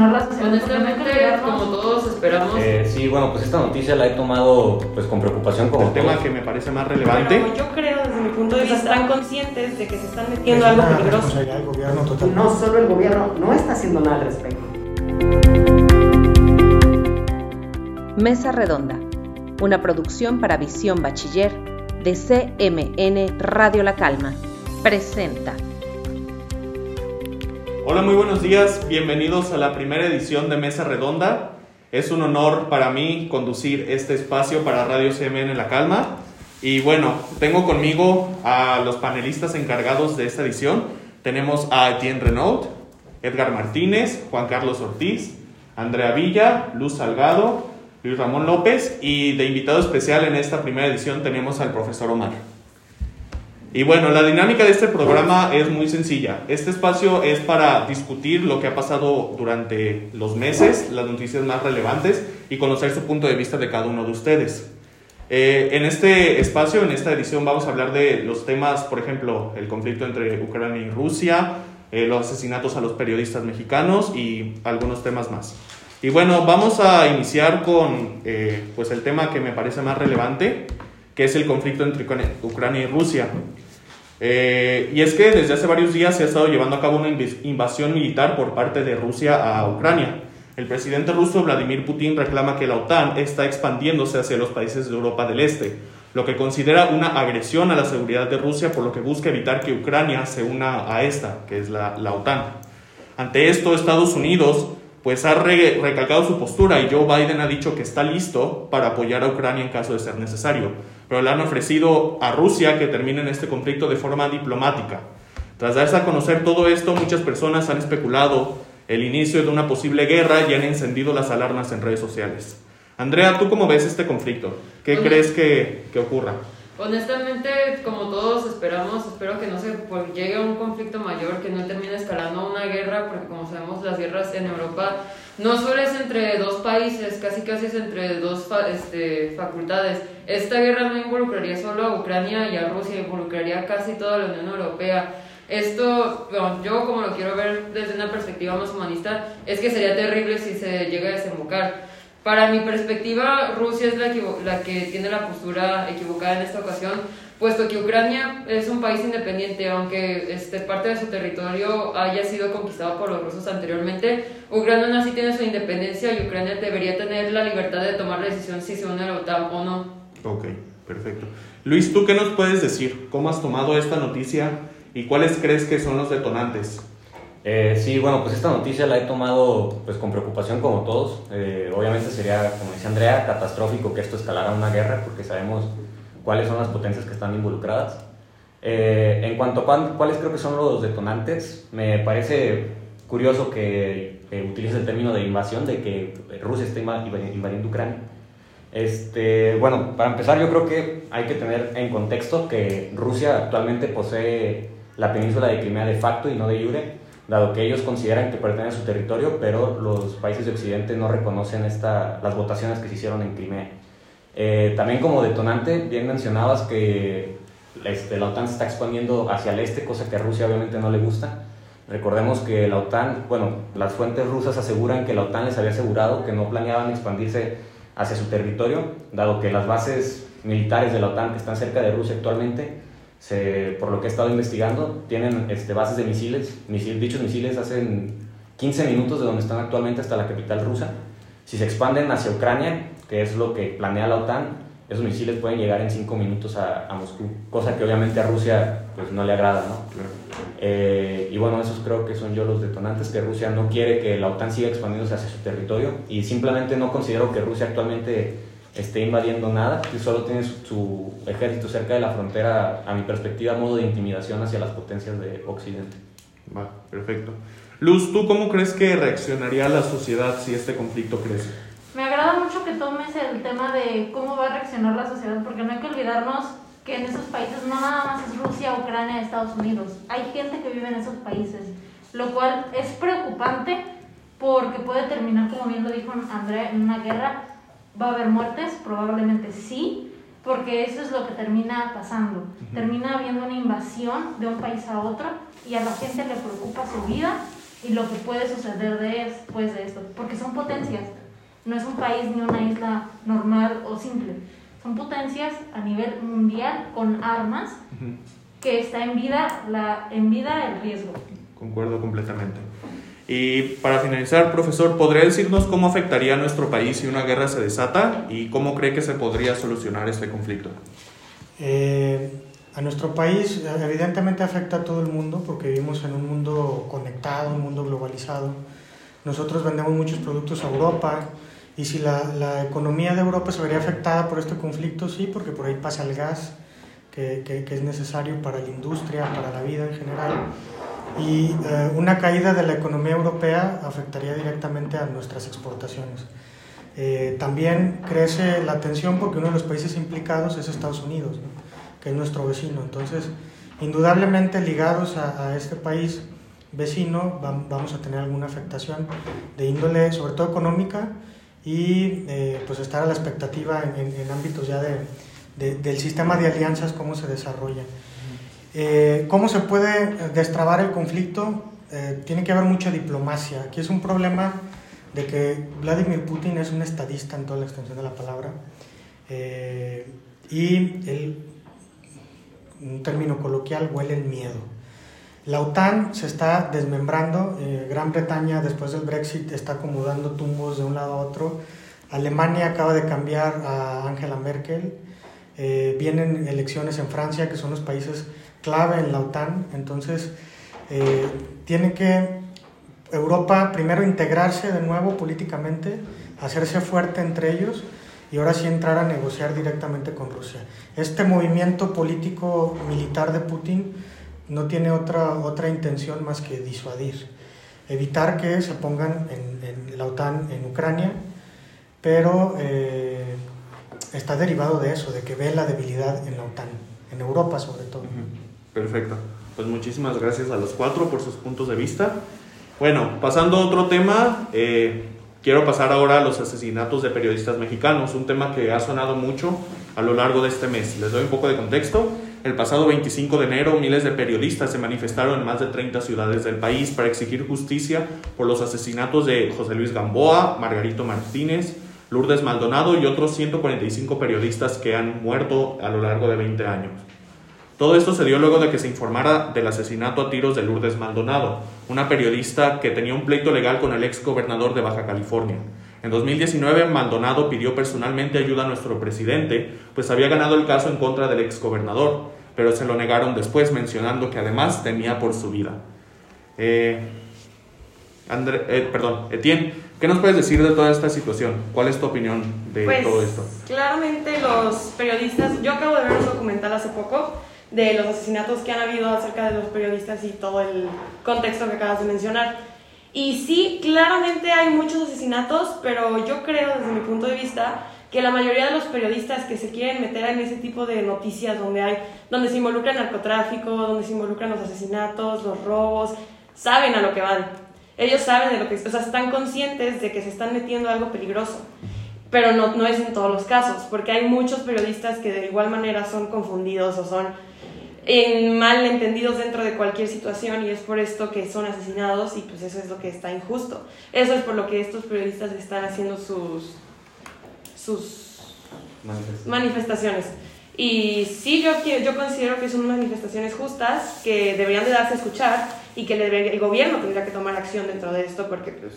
Honestamente, como todos esperamos. Eh, sí, bueno, pues esta noticia la he tomado pues con preocupación como el tema que me parece más relevante. Pero yo creo, desde mi punto de vista, están conscientes de que se están metiendo algo peligroso. No solo el gobierno no está haciendo nada al respecto. Mesa Redonda, una producción para Visión Bachiller de CMN Radio La Calma. Presenta. Hola, muy buenos días. Bienvenidos a la primera edición de Mesa Redonda. Es un honor para mí conducir este espacio para Radio CMN La Calma. Y bueno, tengo conmigo a los panelistas encargados de esta edición. Tenemos a Etienne Renaud, Edgar Martínez, Juan Carlos Ortiz, Andrea Villa, Luz Salgado, Luis Ramón López y de invitado especial en esta primera edición tenemos al profesor Omar. Y bueno, la dinámica de este programa es muy sencilla. Este espacio es para discutir lo que ha pasado durante los meses, las noticias más relevantes y conocer su punto de vista de cada uno de ustedes. Eh, en este espacio, en esta edición, vamos a hablar de los temas, por ejemplo, el conflicto entre Ucrania y Rusia, eh, los asesinatos a los periodistas mexicanos y algunos temas más. Y bueno, vamos a iniciar con eh, pues el tema que me parece más relevante, que es el conflicto entre Ucrania y Rusia. Eh, y es que desde hace varios días se ha estado llevando a cabo una invasión militar por parte de Rusia a Ucrania. El presidente ruso Vladimir Putin reclama que la OTAN está expandiéndose hacia los países de Europa del Este, lo que considera una agresión a la seguridad de Rusia, por lo que busca evitar que Ucrania se una a esta, que es la, la OTAN. Ante esto, Estados Unidos pues ha recalcado su postura y Joe Biden ha dicho que está listo para apoyar a Ucrania en caso de ser necesario pero le han ofrecido a Rusia que termine en este conflicto de forma diplomática. Tras darse a conocer todo esto, muchas personas han especulado el inicio de una posible guerra y han encendido las alarmas en redes sociales. Andrea, ¿tú cómo ves este conflicto? ¿Qué crees que, que, ocurra? Honestamente, como todos esperamos, espero que no se llegue a un conflicto mayor, que no termine escalando una guerra, porque como sabemos las guerras en Europa no solo es entre dos países, casi casi es entre dos este, facultades. Esta guerra no involucraría solo a Ucrania y a Rusia, involucraría casi toda la Unión Europea. Esto, yo como lo quiero ver desde una perspectiva más humanista, es que sería terrible si se llega a desembocar. Para mi perspectiva, Rusia es la, la que tiene la postura equivocada en esta ocasión, puesto que Ucrania es un país independiente, aunque este, parte de su territorio haya sido conquistado por los rusos anteriormente, Ucrania aún así tiene su independencia y Ucrania debería tener la libertad de tomar la decisión si se une a la OTAN o no. Ok, perfecto. Luis, ¿tú qué nos puedes decir? ¿Cómo has tomado esta noticia y cuáles crees que son los detonantes? Eh, sí, bueno, pues esta noticia la he tomado pues con preocupación como todos. Eh, obviamente sería, como dice Andrea, catastrófico que esto escalara una guerra porque sabemos cuáles son las potencias que están involucradas. Eh, en cuanto a cuáles creo que son los detonantes, me parece curioso que, utilice el término de invasión, de que Rusia esté invadiendo Ucrania. Este, bueno, para empezar yo creo que hay que tener en contexto que Rusia actualmente posee la península de Crimea de facto y no de jure, dado que ellos consideran que pertenece a su territorio, pero los países de Occidente no reconocen esta, las votaciones que se hicieron en Crimea. Eh, también como detonante, bien mencionabas que este, la OTAN se está expandiendo hacia el este, cosa que a Rusia obviamente no le gusta. Recordemos que la OTAN, bueno, las fuentes rusas aseguran que la OTAN les había asegurado que no planeaban expandirse hacia su territorio, dado que las bases militares de la OTAN que están cerca de Rusia actualmente, se, por lo que he estado investigando, tienen este, bases de misiles. dichos misiles hacen 15 minutos de donde están actualmente hasta la capital rusa. Si se expanden hacia Ucrania, que es lo que planea la OTAN, esos misiles pueden llegar en cinco minutos a, a, Moscú, cosa que obviamente a Rusia pues, no le agrada, ¿no? Eh, y bueno, esos creo que son yo los detonantes, que Rusia no quiere que la OTAN siga expandiéndose hacia su territorio y simplemente no considero que Rusia actualmente esté invadiendo nada, que solo tiene su, ejército cerca de la frontera, a mi perspectiva, modo de intimidación hacia las potencias de Occidente. Va, perfecto. Luz, ¿tú cómo crees que reaccionaría la sociedad si este conflicto crece? Me agrada mucho que tomes el tema de cómo va a reaccionar la sociedad, porque no hay que olvidarnos que en esos países no nada más es Rusia, Ucrania, Estados Unidos. Hay gente que vive en esos países, lo cual es preocupante porque puede terminar, como bien lo dijo Andrea, en una guerra. Va a haber muertes, probablemente sí, porque eso es lo que termina pasando. Termina habiendo una invasión de un país a otro y a la gente le preocupa su vida y lo que puede suceder después de esto, porque son potencias, no es un país ni una isla normal o simple, son potencias a nivel mundial con armas que está en vida, la, en vida el riesgo. Concuerdo completamente. Y para finalizar, profesor, ¿podría decirnos cómo afectaría a nuestro país si una guerra se desata y cómo cree que se podría solucionar este conflicto? Eh, a nuestro país evidentemente afecta a todo el mundo porque vivimos en un mundo conectado, un mundo globalizado. Nosotros vendemos muchos productos a Europa y si la, la economía de Europa se vería afectada por este conflicto, sí, porque por ahí pasa el gas que, que, que es necesario para la industria, para la vida en general y eh, una caída de la economía europea afectaría directamente a nuestras exportaciones. Eh, también crece la tensión porque uno de los países implicados es Estados Unidos, que es nuestro vecino. Entonces, indudablemente ligados a, a este país vecino vamos a tener alguna afectación de índole sobre todo económica y eh, pues estar a la expectativa en, en, en ámbitos ya de, de, del sistema de alianzas, cómo se desarrolla. Eh, ¿Cómo se puede destrabar el conflicto? Eh, tiene que haber mucha diplomacia. Aquí es un problema de que Vladimir Putin es un estadista en toda la extensión de la palabra. Eh, y él, un término coloquial, huele el miedo. La OTAN se está desmembrando. Gran Bretaña, después del Brexit, está acomodando tumbos de un lado a otro. Alemania acaba de cambiar a Angela Merkel. Vienen elecciones en Francia, que son los países clave en la OTAN, entonces eh, tiene que Europa primero integrarse de nuevo políticamente, hacerse fuerte entre ellos y ahora sí entrar a negociar directamente con Rusia. Este movimiento político militar de Putin no tiene otra, otra intención más que disuadir, evitar que se pongan en, la OTAN en Ucrania, pero eh, está derivado de eso, de que ve la debilidad en la OTAN, en Europa sobre todo. Perfecto. Pues muchísimas gracias a los cuatro por sus puntos de vista. Bueno, pasando a otro tema, eh, quiero pasar ahora a los asesinatos de periodistas mexicanos, un tema que ha sonado mucho a lo largo de este mes. Les doy un poco de contexto. El pasado 25 de enero, miles de periodistas se manifestaron en más de 30 ciudades del país para exigir justicia por los asesinatos de José Luis Gamboa, Margarito Martínez, Lourdes Maldonado y otros 145 periodistas que han muerto a lo largo de 20 años. Todo esto se dio luego de que se informara del asesinato a tiros de Lourdes Maldonado, una periodista que tenía un pleito legal con el ex gobernador de Baja California. En 2019, Maldonado pidió personalmente ayuda a nuestro presidente, pues había ganado el caso en contra del ex gobernador, pero se lo negaron después, mencionando que además temía por su vida. Eh, André, eh, perdón, Etienne, ¿qué nos puedes decir de toda esta situación? ¿Cuál es tu opinión de pues, todo esto? Claramente los periodistas, yo acabo de ver un documental hace poco de los asesinatos que han habido acerca de los periodistas y todo el contexto que acabas de mencionar. Y sí, claramente hay muchos asesinatos, pero yo creo desde mi punto de vista que la mayoría de los periodistas que se quieren meter en ese tipo de noticias donde hay donde se involucra el narcotráfico, donde se involucran los asesinatos, los robos, saben a lo que van. Ellos saben de lo que, o sea, están conscientes de que se están metiendo algo peligroso. Pero no, no es en todos los casos, porque hay muchos periodistas que de igual manera son confundidos o son en mal entendidos dentro de cualquier situación y es por esto que son asesinados y pues eso es lo que está injusto. Eso es por lo que estos periodistas están haciendo sus, sus manifestaciones. Y sí, yo, yo considero que son manifestaciones justas, que deberían de darse a escuchar y que el gobierno tendría que tomar acción dentro de esto porque pues,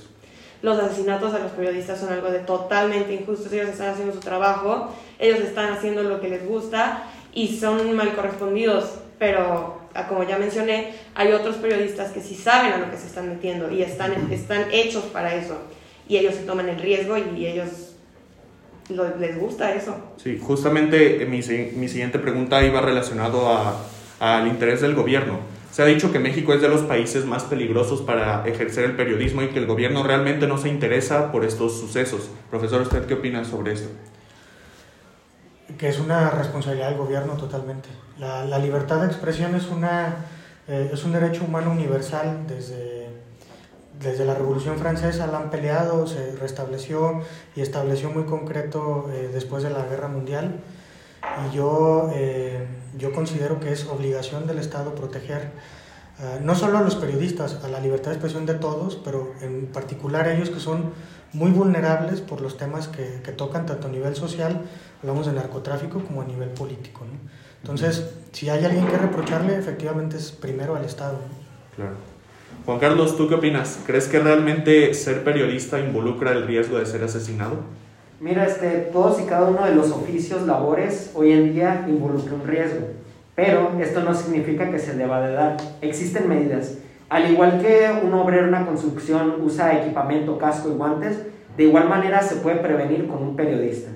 los asesinatos a los periodistas son algo de totalmente injusto. Ellos están haciendo su trabajo, ellos están haciendo lo que les gusta y son mal correspondidos, pero como ya mencioné, hay otros periodistas que sí saben a lo que se están metiendo y están, están hechos para eso y ellos se toman el riesgo y ellos lo, les gusta eso. Sí, justamente mi, mi siguiente pregunta iba relacionado al interés del gobierno. Se ha dicho que México es de los países más peligrosos para ejercer el periodismo y que el gobierno realmente no se interesa por estos sucesos. Profesor, ¿usted qué opina sobre esto? Que es una responsabilidad del gobierno totalmente. La, libertad de expresión es, una, eh, es un derecho humano universal. Desde, desde la Revolución Francesa la han peleado, se restableció y estableció muy concreto eh, después de la Guerra Mundial. Y yo, eh, yo considero que es obligación del Estado proteger no solo a los periodistas, a la libertad de expresión de todos, pero en particular a ellos que son muy vulnerables por los temas que, que tocan tanto a nivel social, hablamos de narcotráfico, como a nivel político. ¿no? Entonces, si hay alguien que reprocharle, efectivamente es primero al Estado. ¿no? Claro. Juan Carlos, ¿tú qué opinas? ¿Crees que realmente ser periodista involucra el riesgo de ser asesinado? Mira, este, todos y cada uno de los oficios, labores, hoy en día involucra un riesgo. Pero esto no significa que se deba de dar. Existen medidas. Al igual que un obrero en una construcción usa equipamiento, casco y guantes, de igual manera se puede prevenir con un periodista.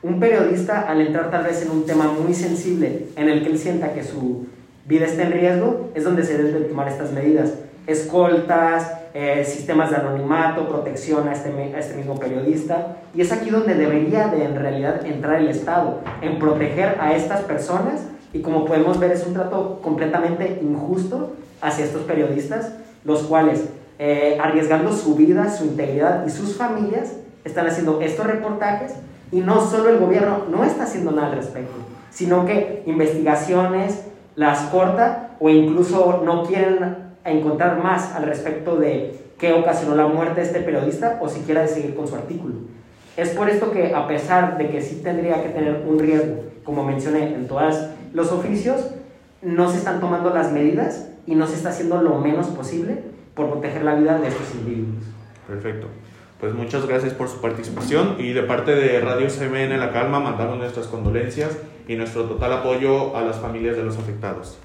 Un periodista, al entrar tal vez en un tema muy sensible en el que él sienta que su vida está en riesgo, es donde se deben tomar estas medidas. Escoltas, eh, sistemas de anonimato, protección a este, este mismo periodista. Y es aquí donde debería de en realidad entrar el Estado, en proteger a estas personas. Y como podemos ver es un trato completamente injusto hacia estos periodistas, los cuales, eh, arriesgando su vida, su integridad y sus familias, están haciendo estos reportajes y no solo el gobierno no está haciendo nada al respecto, sino que investigaciones las corta o incluso no quieren encontrar más al respecto de qué ocasionó la muerte de este periodista o siquiera de seguir con su artículo. Es por esto que a pesar de que sí tendría que tener un riesgo, como mencioné en todos los oficios, no se están tomando las medidas y no se está haciendo lo menos posible por proteger la vida de estos individuos. Perfecto. Pues muchas gracias por su participación y de parte de Radio CMN La Calma mandamos nuestras condolencias y nuestro total apoyo a las familias de los afectados.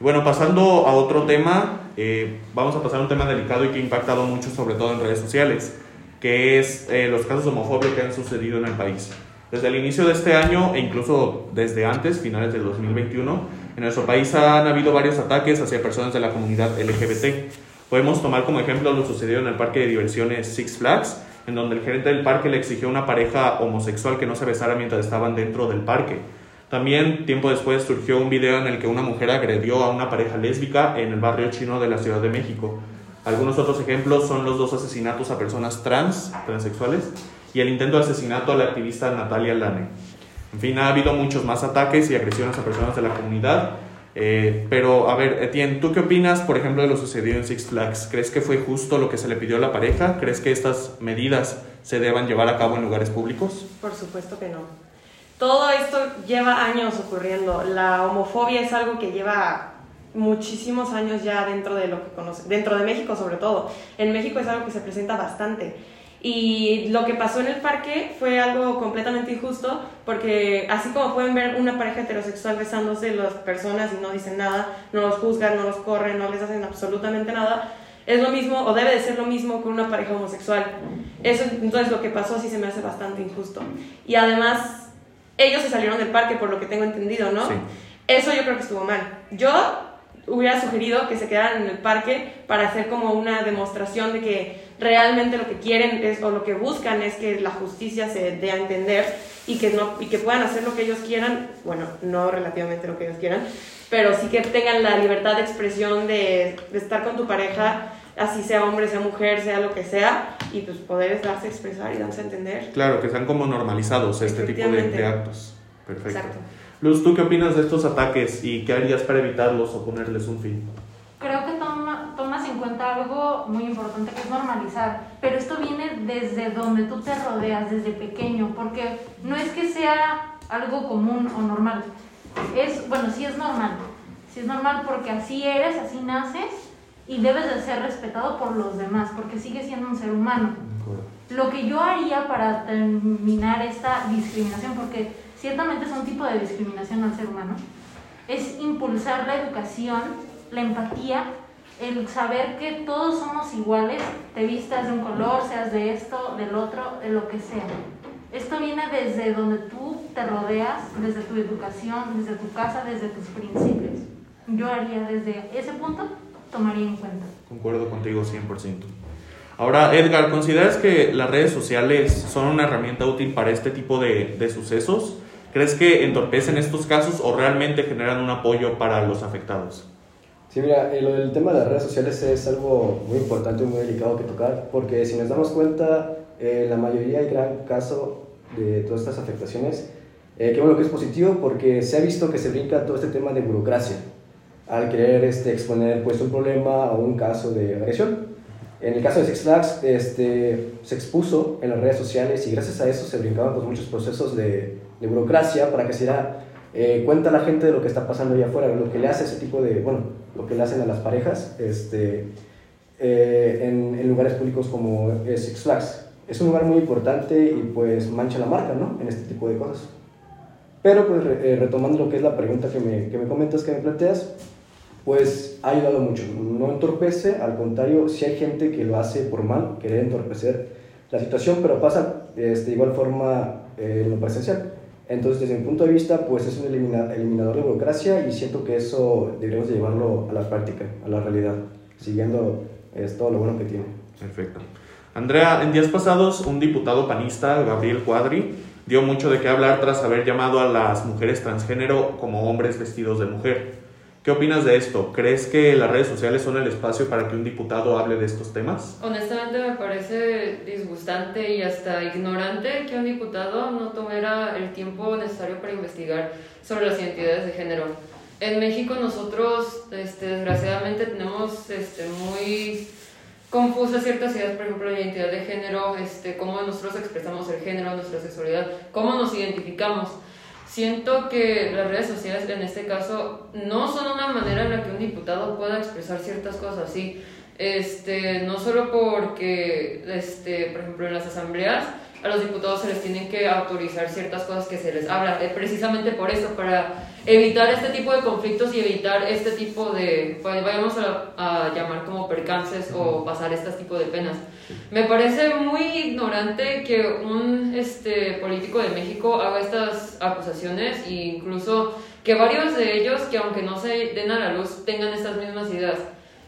Bueno, pasando a otro tema, eh, vamos a pasar a un tema delicado y que ha impactado mucho, sobre todo en redes sociales, que es eh, los casos de homofobia que han sucedido en el país. Desde el inicio de este año e incluso desde antes, finales del 2021, en nuestro país han habido varios ataques hacia personas de la comunidad LGBT. Podemos tomar como ejemplo lo sucedido en el parque de diversiones Six Flags, en donde el gerente del parque le exigió a una pareja homosexual que no se besara mientras estaban dentro del parque. También, tiempo después, surgió un video en el que una mujer agredió a una pareja lésbica en el barrio chino de la Ciudad de México. Algunos otros ejemplos son los dos asesinatos a personas trans, transexuales, y el intento de asesinato a la activista Natalia Lane. En fin, ha habido muchos más ataques y agresiones a personas de la comunidad. Eh, pero, a ver, Etienne, ¿tú qué opinas, por ejemplo, de lo sucedido en Six Flags? ¿Crees que fue justo lo que se le pidió a la pareja? ¿Crees que estas medidas se deban llevar a cabo en lugares públicos? Por supuesto que no. Todo esto lleva años ocurriendo. La homofobia es algo que lleva muchísimos años ya dentro de lo que conoce, dentro de México sobre todo. En México es algo que se presenta bastante. Y lo que pasó en el parque fue algo completamente injusto porque así como pueden ver una pareja heterosexual besándose las personas y no dicen nada, no los juzgan, no los corren, no les hacen absolutamente nada, es lo mismo o debe de ser lo mismo con una pareja homosexual. Eso entonces lo que pasó sí se me hace bastante injusto. Y además ellos se salieron del parque por lo que tengo entendido, ¿no? Sí. Eso yo creo que estuvo mal. Yo hubiera sugerido que se quedaran en el parque para hacer como una demostración de que realmente lo que quieren es, o lo que buscan es que la justicia se dé a entender y que, no, y que puedan hacer lo que ellos quieran, bueno, no relativamente lo que ellos quieran, pero sí que tengan la libertad de expresión de, de estar con tu pareja, así sea hombre, sea mujer, sea lo que sea, y pues poder darse a expresar y darse a entender. Claro, que sean como normalizados este tipo de actos. Perfecto. Exacto. Luz, ¿tú qué opinas de estos ataques y qué harías para evitarlos o ponerles un fin? Creo que toma- tomas en cuenta algo muy importante que es normalizar, pero esto viene desde donde tú te rodeas, desde pequeño, porque no es que sea algo común o normal, es, bueno, sí es normal, sí es normal porque así eres, así naces y debes de ser respetado por los demás, porque sigues siendo un ser humano. Lo que yo haría para terminar esta discriminación, porque ciertamente es un tipo de discriminación al ser humano, es impulsar la educación, la empatía, el saber que todos somos iguales, te vistas de un color, seas de esto, del otro, de lo que sea. Esto viene desde donde tú te rodeas, desde tu educación, desde tu casa, desde tus principios. Yo haría desde ese punto, tomaría en cuenta. Concuerdo contigo 100%. Ahora, Edgar, ¿consideras que las redes sociales son una herramienta útil para este tipo de, de sucesos? ¿Crees que entorpecen estos casos o realmente generan un apoyo para los afectados? Sí, mira, eh, lo del tema de las redes sociales es algo muy importante y muy delicado que tocar, porque si nos damos cuenta, eh, la mayoría y gran caso de todas estas afectaciones, eh, qué bueno que es positivo porque se ha visto que se brinca todo este tema de burocracia. al querer este, exponer pues, un problema o un caso de agresión. En el caso de Six Flags, este, se expuso en las redes sociales y gracias a eso se brincaban pues, muchos procesos de, de burocracia para que se diera eh, cuenta la gente de lo que está pasando allá afuera, lo que le hace ese tipo de, bueno, lo que le hacen a las parejas este, eh, en, lugares públicos como Six Flags. Es un lugar muy importante y pues mancha la marca, ¿no? En este tipo de cosas. Pero pues eh, retomando lo que es la pregunta que me, que me comentas, que me planteas, pues ha ayudado mucho. No entorpece, al contrario, si hay gente que lo hace por mal, querer entorpecer la situación, pero pasa este, de igual forma eh, en lo presencial. Entonces, desde mi punto de vista, pues es un eliminador de burocracia y siento que eso deberíamos llevarlo a la práctica, a la realidad, siguiendo es, todo lo bueno que tiene. Perfecto. Andrea, en días pasados, un diputado panista, Gabriel Cuadri, dio mucho de qué hablar tras haber llamado a las mujeres transgénero como hombres vestidos de mujer. ¿Qué opinas de esto? ¿Crees que las redes sociales son el espacio para que un diputado hable de estos temas? Honestamente me parece disgustante y hasta ignorante que un diputado no tomara el tiempo necesario para investigar sobre las identidades de género. En México nosotros, este, desgraciadamente, tenemos este, muy confusas ciertas ideas, por ejemplo, la identidad de género, este, cómo nosotros expresamos el género, nuestra sexualidad, cómo nos identificamos siento que las redes sociales en este caso no son una manera en la que un diputado pueda expresar ciertas cosas así. Este, no solo porque, este, por ejemplo, en las asambleas a los diputados se les tienen que autorizar ciertas cosas que se les habla, eh, precisamente por eso, para evitar este tipo de conflictos y evitar este tipo de, pues, vayamos a, a llamar como percances o pasar este tipo de penas. Me parece muy ignorante que un este, político de México haga estas acusaciones e incluso que varios de ellos, que aunque no se den a la luz, tengan estas mismas ideas.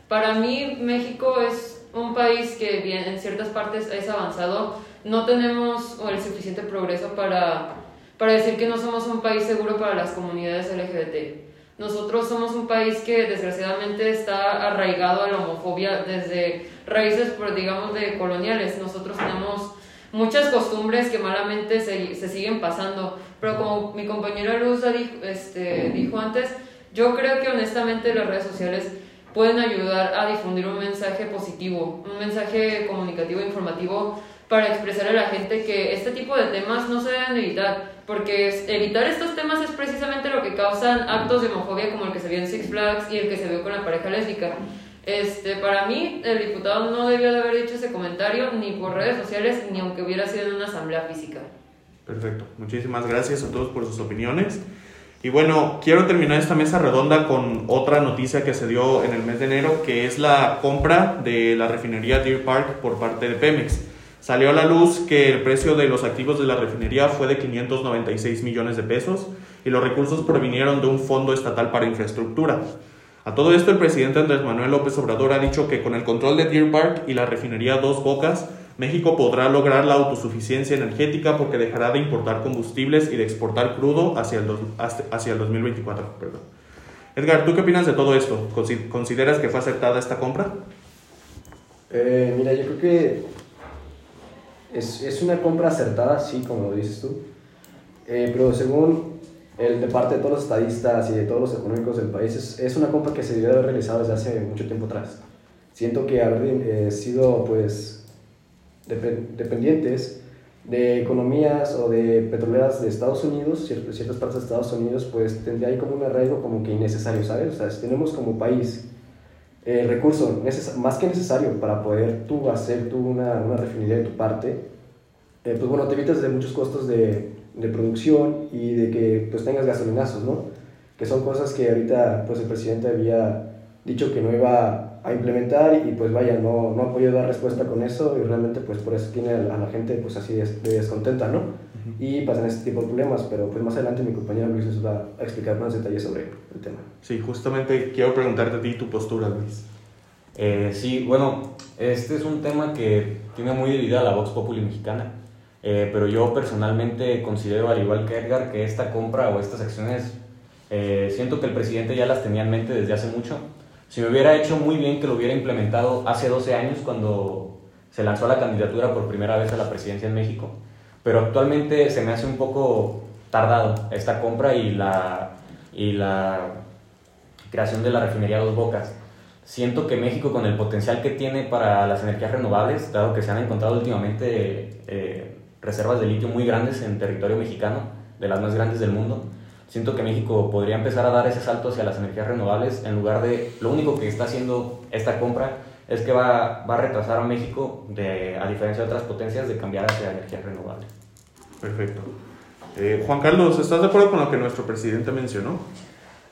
Para mí, México es un país que bien, en ciertas partes es avanzado. No tenemos el suficiente progreso para, para decir que no somos un país seguro para las comunidades LGBT. Nosotros somos un país que desgraciadamente está arraigado a la homofobia desde raíces, pues, digamos, de coloniales. Nosotros tenemos muchas costumbres que malamente se, se siguen pasando, pero como mi compañera Luz dijo, este, dijo antes, yo creo que honestamente las redes sociales pueden ayudar a difundir un mensaje positivo, un mensaje comunicativo informativo para expresar a la gente que este tipo de temas no se deben evitar, porque evitar estos temas es precisamente lo que causan actos de homofobia como el que se vio en Six Flags y el que se vio con la pareja lésbica. Este, para mí, el diputado no debió de haber dicho ese comentario ni por redes sociales ni aunque hubiera sido en una asamblea física. Perfecto. Muchísimas gracias a todos por sus opiniones. Y bueno, quiero terminar esta mesa redonda con otra noticia que se dio en el mes de enero, que es la compra de la refinería Deer Park por parte de Pemex. Salió a la luz que el precio de los activos de la refinería fue de 596 millones de pesos y los recursos provinieron de un fondo estatal para infraestructura. A todo esto, el presidente Andrés Manuel López Obrador ha dicho que con el control de Deer Park y la refinería Dos Bocas, México podrá lograr la autosuficiencia energética porque dejará de importar combustibles y de exportar crudo hacia el, hacia el 2024. Perdón. Edgar, ¿tú qué opinas de todo esto? ¿Consideras que fue aceptada esta compra? Eh, mira, yo creo que es, es, una compra acertada, sí, como lo dices tú. Eh, pero según el, de parte de todos los estadistas y de todos los económicos del país, es, es una compra que se debió haber realizado desde hace mucho tiempo atrás. Siento que haber eh, sido, pues, dependientes de economías o de petroleras de Estados Unidos, ciertas partes de Estados Unidos, pues tendría ahí como un arraigo como que innecesario, ¿sabes? O sea, si tenemos como país el recurso más que necesario para poder tú hacer tú una, una refinería de tu parte, eh, pues bueno, te evitas de muchos costos de, de producción y de que pues tengas gasolinazos, ¿no? Que son cosas que ahorita pues el presidente había dicho que no iba a implementar y pues vaya, no, no ha podido dar respuesta con eso y realmente pues por eso tiene a la gente pues así de, descontenta, ¿no? Y pasan este tipo de problemas, pero pues más adelante mi compañero Luis les va a explicar más detalles sobre el tema. Sí, justamente quiero preguntarte a ti tu postura, Luis. Eh, sí, bueno, este es un tema que tiene muy dividida la Vox Populi mexicana. Eh, pero yo personalmente considero, al igual que Edgar, que esta compra o estas acciones, eh, siento que el presidente ya las tenía en mente desde hace mucho. Si me hubiera hecho muy bien que lo hubiera implementado hace 12 años cuando se lanzó la candidatura por primera vez a la presidencia en México, pero actualmente se me hace un poco tardado esta compra y la, y la creación de la refinería Dos Bocas. Siento que México, con el potencial que tiene para las energías renovables, dado que se han encontrado últimamente eh, reservas de litio muy grandes en territorio mexicano, de las más grandes del mundo, siento que México podría empezar a dar ese salto hacia las energías renovables en lugar de lo único que está haciendo esta compra es que va, va a retrasar a México, de, a diferencia de otras potencias, de cambiar hacia energías renovables. Perfecto. Eh, Juan Carlos, ¿estás de acuerdo con lo que nuestro presidente mencionó?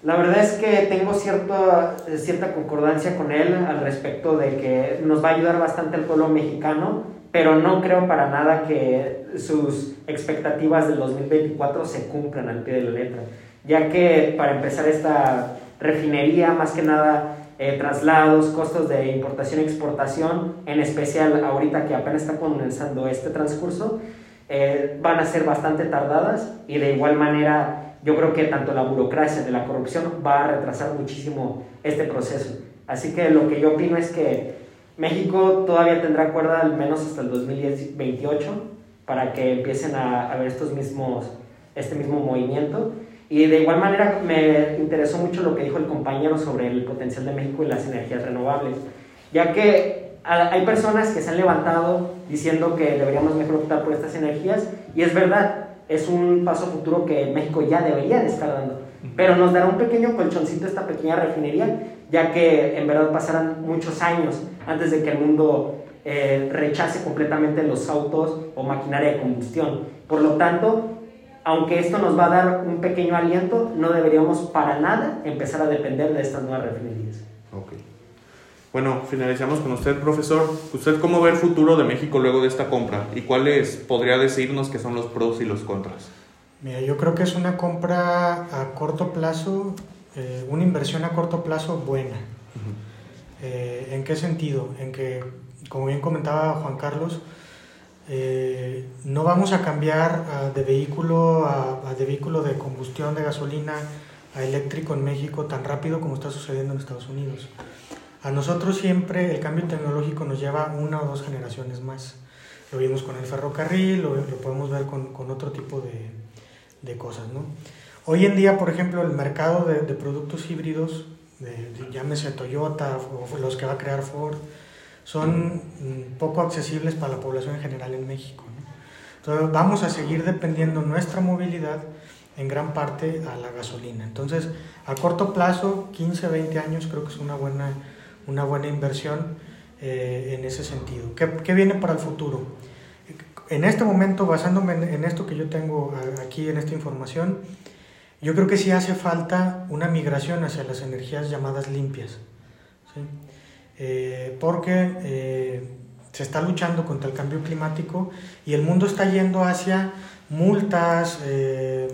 La verdad es que tengo cierta, cierta concordancia con él al respecto de que nos va a ayudar bastante al pueblo mexicano, pero no creo para nada que sus expectativas del 2024 se cumplan al pie de la letra, ya que para empezar esta refinería, más que nada eh, traslados, costos de importación y exportación, en especial ahorita que apenas está comenzando este transcurso, eh, van a ser bastante tardadas y de igual manera yo creo que tanto la burocracia de la corrupción va a retrasar muchísimo este proceso. Así que lo que yo opino es que México todavía tendrá cuerda al menos hasta el 2028 para que empiecen a, a ver estos mismos, este mismo movimiento. Y de igual manera me interesó mucho lo que dijo el compañero sobre el potencial de México y las energías renovables, ya que hay personas que se han levantado diciendo que deberíamos mejor optar por estas energías y es verdad, es un paso futuro que México ya debería de estar dando, pero nos dará un pequeño colchoncito esta pequeña refinería, ya que en verdad pasarán muchos años antes de que el mundo eh, rechace completamente los autos o maquinaria de combustión. Por lo tanto, aunque esto nos va a dar un pequeño aliento, no deberíamos para nada empezar a depender de estas nuevas refinerías. Ok. Bueno, finalizamos con usted, profesor. ¿Usted cómo ve el futuro de México luego de esta compra? ¿Y cuáles podría decirnos que son los pros y los contras? Mira, yo creo que es una compra a corto plazo, eh, una inversión a corto plazo buena. eh, ¿En qué sentido? En que, como bien comentaba Juan Carlos, eh, no vamos a cambiar a, de, vehículo a, de vehículo de combustión de gasolina a eléctrico en México tan rápido como está sucediendo en Estados Unidos. A nosotros siempre el cambio tecnológico nos lleva una o dos generaciones más. Lo vimos con el ferrocarril, lo, lo podemos ver con, con otro tipo de, de, cosas. ¿no? Hoy en día, por ejemplo, el mercado de, de productos híbridos, llámese Toyota o los que va a crear Ford, son poco accesibles para la población en general en México. ¿no? Entonces vamos a seguir dependiendo nuestra movilidad en gran parte a la gasolina. Entonces, a corto plazo, 15, 20 años, creo que es una buena una buena inversión eh, en ese sentido. ¿Qué, ¿Qué, viene para el futuro? En este momento, basándome en, en, esto que yo tengo aquí, en esta información, yo creo que sí hace falta una migración hacia las energías llamadas limpias. ¿sí? Eh, porque eh, se está luchando contra el cambio climático y el mundo está yendo hacia multas, eh,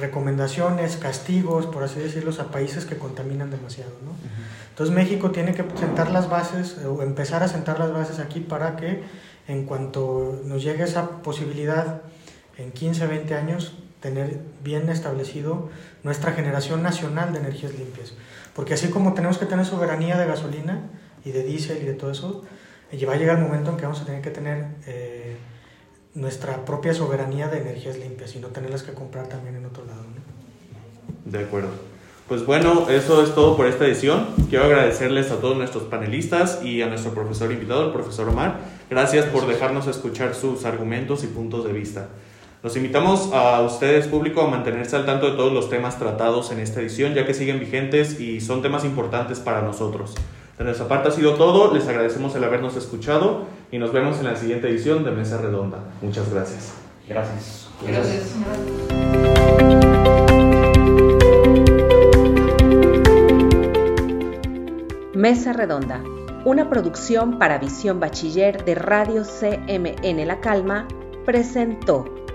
recomendaciones, castigos, por así decirlo, a países que contaminan demasiado. ¿no? Uh -huh. Entonces México tiene que sentar las bases o empezar a sentar las bases aquí para que en cuanto nos llegue esa posibilidad en 15, 20 años, tener bien establecido nuestra generación nacional de energías limpias. Porque así como tenemos que tener soberanía de gasolina y de diésel y de todo eso, va a llegar el momento en que vamos a tener que tener eh, nuestra propia soberanía de energías limpias y no tenerlas que comprar también en otro lado. ¿no? De acuerdo. Pues bueno, eso es todo por esta edición. Quiero agradecerles a todos nuestros panelistas y a nuestro profesor invitado, el profesor Omar. Gracias por dejarnos escuchar sus argumentos y puntos de vista. Los invitamos a ustedes, público, a mantenerse al tanto de todos los temas tratados en esta edición, ya que siguen vigentes y son temas importantes para nosotros. De nuestra parte ha sido todo, les agradecemos el habernos escuchado y nos vemos en la siguiente edición de Mesa Redonda. Muchas gracias. Gracias. Gracias. Mesa Redonda, una producción para Visión Bachiller de Radio CMN La Calma, presentó